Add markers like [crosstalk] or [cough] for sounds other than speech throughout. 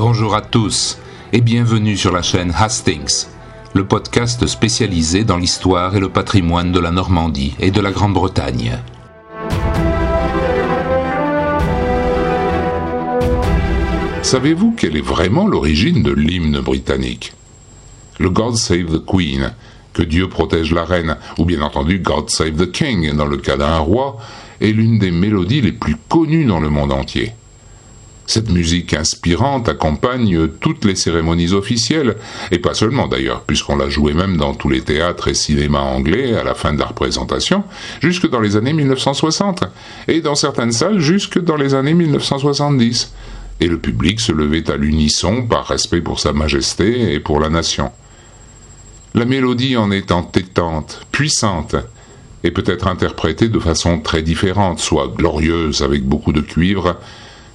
Bonjour à tous et bienvenue sur la chaîne Hastings, le podcast spécialisé dans l'histoire et le patrimoine de la Normandie et de la Grande-Bretagne. Savez-vous quelle est vraiment l'origine de l'hymne britannique? Le God Save the Queen, que Dieu protège la reine, ou bien entendu God Save the King dans le cas d'un roi, est l'une des mélodies les plus connues dans le monde entier. Cette musique inspirante accompagne toutes les cérémonies officielles, et pas seulement d'ailleurs, puisqu'on la jouait même dans tous les théâtres et cinémas anglais à la fin de la représentation, jusque dans les années 1960, et dans certaines salles jusque dans les années 1970. Et le public se levait à l'unisson par respect pour Sa Majesté et pour la nation. La mélodie en est entêtante, puissante, et peut être interprétée de façon très différente, soit glorieuse avec beaucoup de cuivre,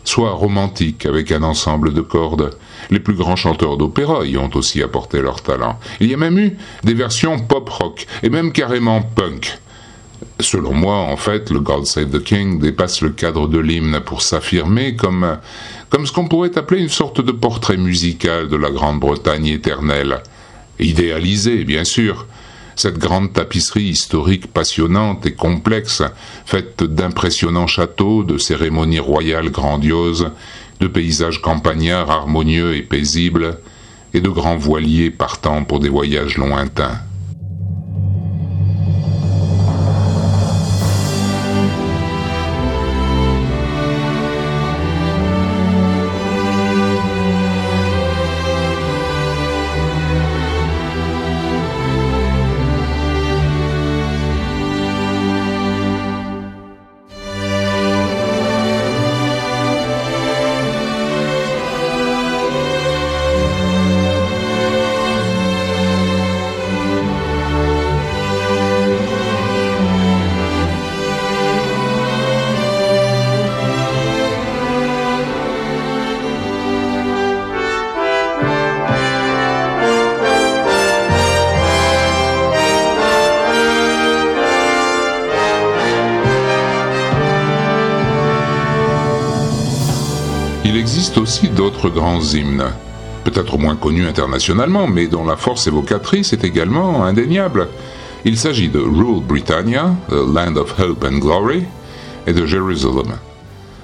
soit romantique avec un ensemble de cordes. Les plus grands chanteurs d'opéra y ont aussi apporté leur talent. Il y a même eu des versions pop-rock et même carrément punk. Selon moi, en fait, le God Save the King dépasse le cadre de l'hymne pour s'affirmer comme, comme ce qu'on pourrait appeler une sorte de portrait musical de la Grande-Bretagne éternelle. Idéalisé, bien sûr, cette grande tapisserie historique passionnante et complexe, faite d'impressionnants châteaux, de cérémonies royales grandioses, de paysages campagnards harmonieux et paisibles, et de grands voiliers partant pour des voyages lointains. Il existe aussi d'autres grands hymnes, peut-être moins connus internationalement, mais dont la force évocatrice est également indéniable. Il s'agit de Rule Britannia, The Land of Hope and Glory, et de Jerusalem.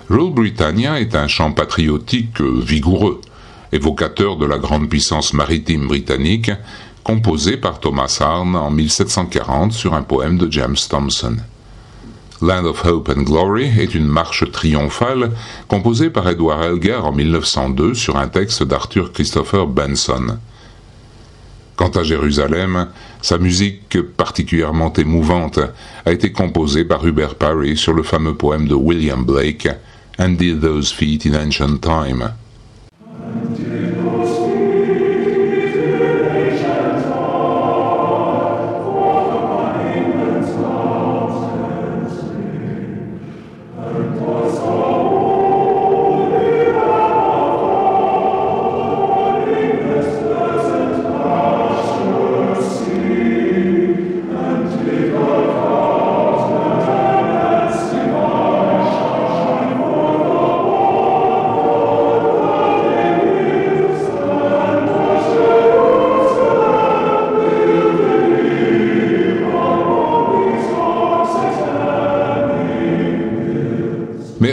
Rule Britannia est un chant patriotique vigoureux, évocateur de la grande puissance maritime britannique, composé par Thomas Arne en 1740 sur un poème de James Thomson. Land of Hope and Glory est une marche triomphale composée par Edward Elgar en 1902 sur un texte d'Arthur Christopher Benson. Quant à Jérusalem, sa musique particulièrement émouvante a été composée par Hubert Parry sur le fameux poème de William Blake, And Did Those Feet in Ancient Time.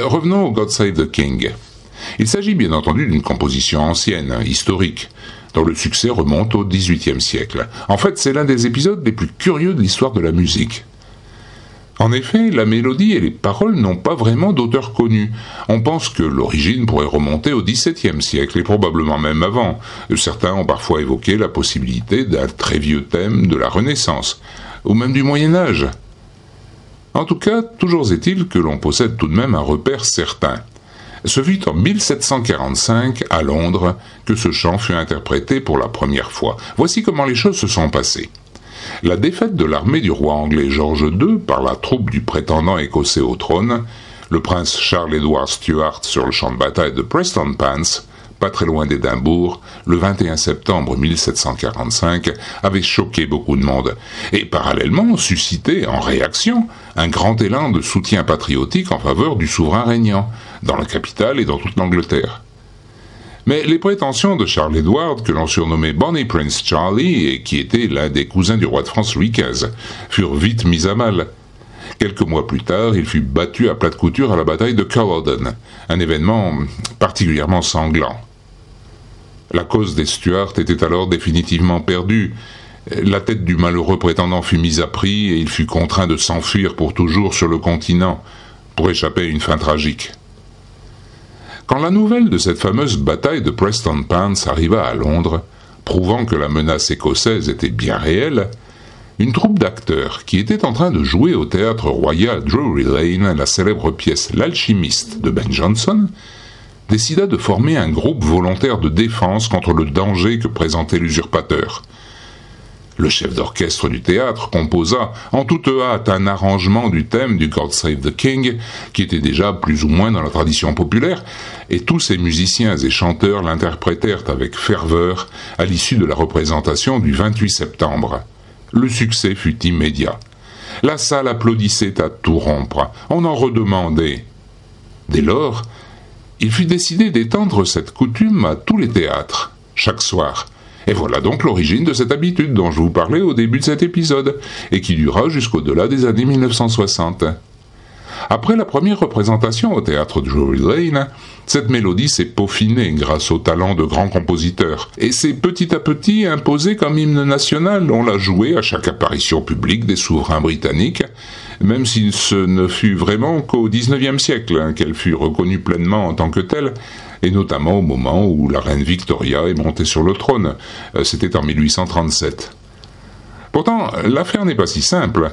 Revenons au God Save the King. Il s'agit bien entendu d'une composition ancienne, historique, dont le succès remonte au XVIIIe siècle. En fait, c'est l'un des épisodes les plus curieux de l'histoire de la musique. En effet, la mélodie et les paroles n'ont pas vraiment d'auteur connu. On pense que l'origine pourrait remonter au XVIIe siècle et probablement même avant. Certains ont parfois évoqué la possibilité d'un très vieux thème de la Renaissance, ou même du Moyen Âge. En tout cas, toujours est-il que l'on possède tout de même un repère certain. Ce fut en 1745, à Londres, que ce chant fut interprété pour la première fois. Voici comment les choses se sont passées. La défaite de l'armée du roi anglais George II par la troupe du prétendant écossais au trône, le prince Charles Edward Stuart sur le champ de bataille de Preston Pans, pas très loin d'Édimbourg, le 21 septembre 1745, avait choqué beaucoup de monde, et parallèlement suscité, en réaction, un grand élan de soutien patriotique en faveur du souverain régnant, dans la capitale et dans toute l'Angleterre. Mais les prétentions de Charles Edward, que l'on surnommait Bonnie Prince Charlie et qui était l'un des cousins du roi de France Louis XV, furent vite mises à mal. Quelques mois plus tard, il fut battu à plate couture à la bataille de Culloden, un événement particulièrement sanglant. La cause des Stuarts était alors définitivement perdue. La tête du malheureux prétendant fut mise à prix et il fut contraint de s'enfuir pour toujours sur le continent, pour échapper à une fin tragique. Quand la nouvelle de cette fameuse bataille de Preston Pans arriva à Londres, prouvant que la menace écossaise était bien réelle, une troupe d'acteurs qui était en train de jouer au théâtre royal Drury Lane la célèbre pièce L'alchimiste de Ben Jonson décida de former un groupe volontaire de défense contre le danger que présentait l'usurpateur. Le chef d'orchestre du théâtre composa en toute hâte un arrangement du thème du God Save the King, qui était déjà plus ou moins dans la tradition populaire, et tous ses musiciens et chanteurs l'interprétèrent avec ferveur à l'issue de la représentation du 28 septembre. Le succès fut immédiat. La salle applaudissait à tout rompre, on en redemandait. Dès lors, il fut décidé d'étendre cette coutume à tous les théâtres, chaque soir, et voilà donc l'origine de cette habitude dont je vous parlais au début de cet épisode, et qui dura jusqu'au-delà des années 1960. Après la première représentation au théâtre de Drury Lane, cette mélodie s'est peaufinée grâce au talent de grands compositeurs, et s'est petit à petit imposée comme hymne national. On l'a jouée à chaque apparition publique des souverains britanniques, même si ce ne fut vraiment qu'au XIXe siècle hein, qu'elle fut reconnue pleinement en tant que telle, et notamment au moment où la reine Victoria est montée sur le trône. Euh, c'était en 1837. Pourtant, l'affaire n'est pas si simple,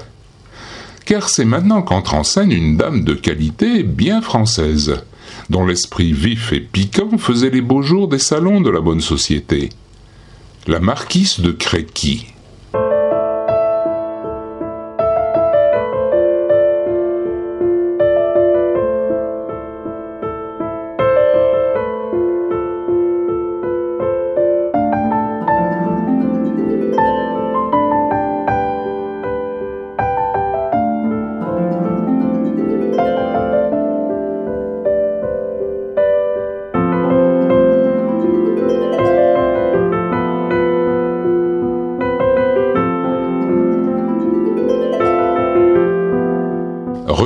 car c'est maintenant qu'entre en scène une dame de qualité bien française, dont l'esprit vif et piquant faisait les beaux jours des salons de la bonne société. La marquise de Créqui.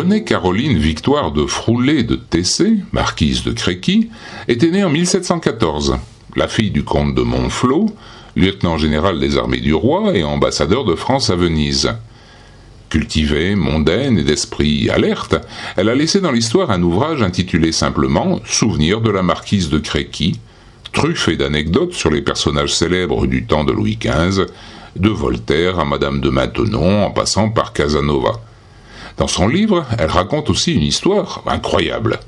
Caroline Victoire de Froulet de Tessé, marquise de Créqui, était née en 1714, la fille du comte de Montflot, lieutenant général des armées du roi et ambassadeur de France à Venise. Cultivée, mondaine et d'esprit alerte, elle a laissé dans l'histoire un ouvrage intitulé simplement Souvenir de la marquise de Créqui, truffé d'anecdotes sur les personnages célèbres du temps de Louis XV, de Voltaire à Madame de Maintenon en passant par Casanova. Dans son livre, elle raconte aussi une histoire incroyable.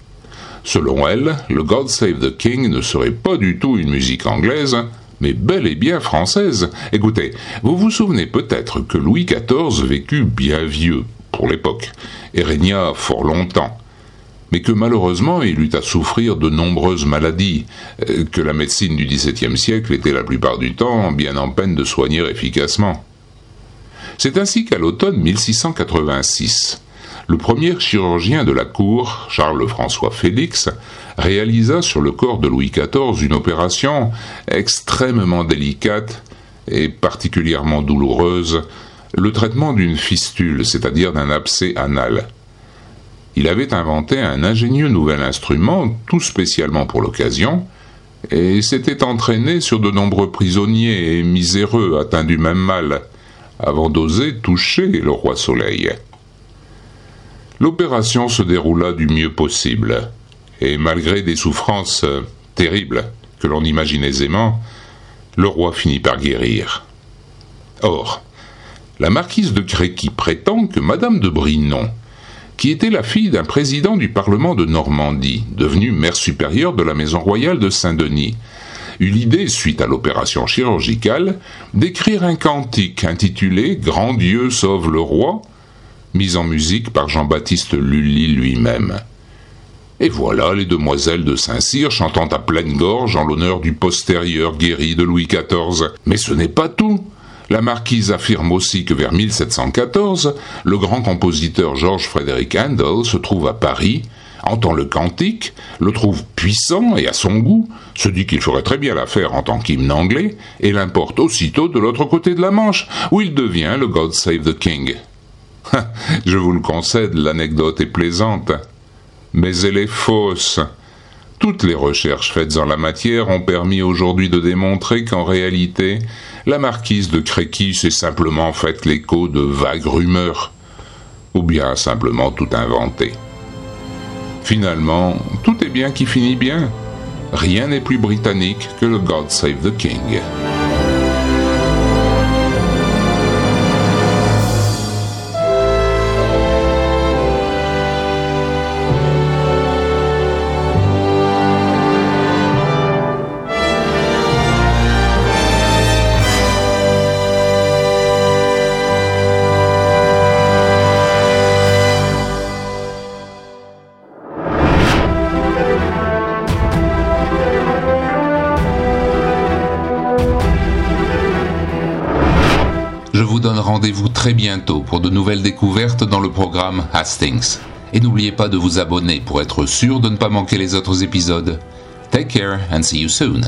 Selon elle, le God Save the King ne serait pas du tout une musique anglaise, mais bel et bien française. Écoutez, vous vous souvenez peut-être que Louis XIV vécut bien vieux, pour l'époque, et régna fort longtemps, mais que malheureusement il eut à souffrir de nombreuses maladies, euh, que la médecine du XVIIe siècle était la plupart du temps bien en peine de soigner efficacement. C'est ainsi qu'à l'automne 1686, le premier chirurgien de la cour, Charles-François Félix, réalisa sur le corps de Louis XIV une opération extrêmement délicate et particulièrement douloureuse, le traitement d'une fistule, c'est-à-dire d'un abcès anal. Il avait inventé un ingénieux nouvel instrument, tout spécialement pour l'occasion, et s'était entraîné sur de nombreux prisonniers et miséreux atteints du même mal, avant d'oser toucher le roi Soleil. L'opération se déroula du mieux possible, et malgré des souffrances terribles que l'on imagine aisément, le roi finit par guérir. Or, la marquise de Créqui prétend que Madame de Brinon, qui était la fille d'un président du Parlement de Normandie, devenu mère supérieure de la maison royale de Saint-Denis, eut l'idée, suite à l'opération chirurgicale, d'écrire un cantique intitulé Grand Dieu sauve le roi, mis en musique par Jean-Baptiste Lully lui-même. Et voilà les demoiselles de Saint-Cyr chantant à pleine gorge en l'honneur du postérieur guéri de Louis XIV. Mais ce n'est pas tout. La marquise affirme aussi que vers 1714, le grand compositeur Georges Frédéric Handel se trouve à Paris entend le cantique, le trouve puissant et à son goût, se dit qu'il ferait très bien l'affaire en tant qu'hymne anglais, et l'importe aussitôt de l'autre côté de la Manche, où il devient le God Save the King. [laughs] Je vous le concède, l'anecdote est plaisante, mais elle est fausse. Toutes les recherches faites en la matière ont permis aujourd'hui de démontrer qu'en réalité, la marquise de Créqui s'est simplement faite l'écho de vagues rumeurs, ou bien simplement tout inventé. Finalement, tout est bien qui finit bien. Rien n'est plus britannique que le God Save the King. Je vous donne rendez-vous très bientôt pour de nouvelles découvertes dans le programme Hastings. Et n'oubliez pas de vous abonner pour être sûr de ne pas manquer les autres épisodes. Take care and see you soon.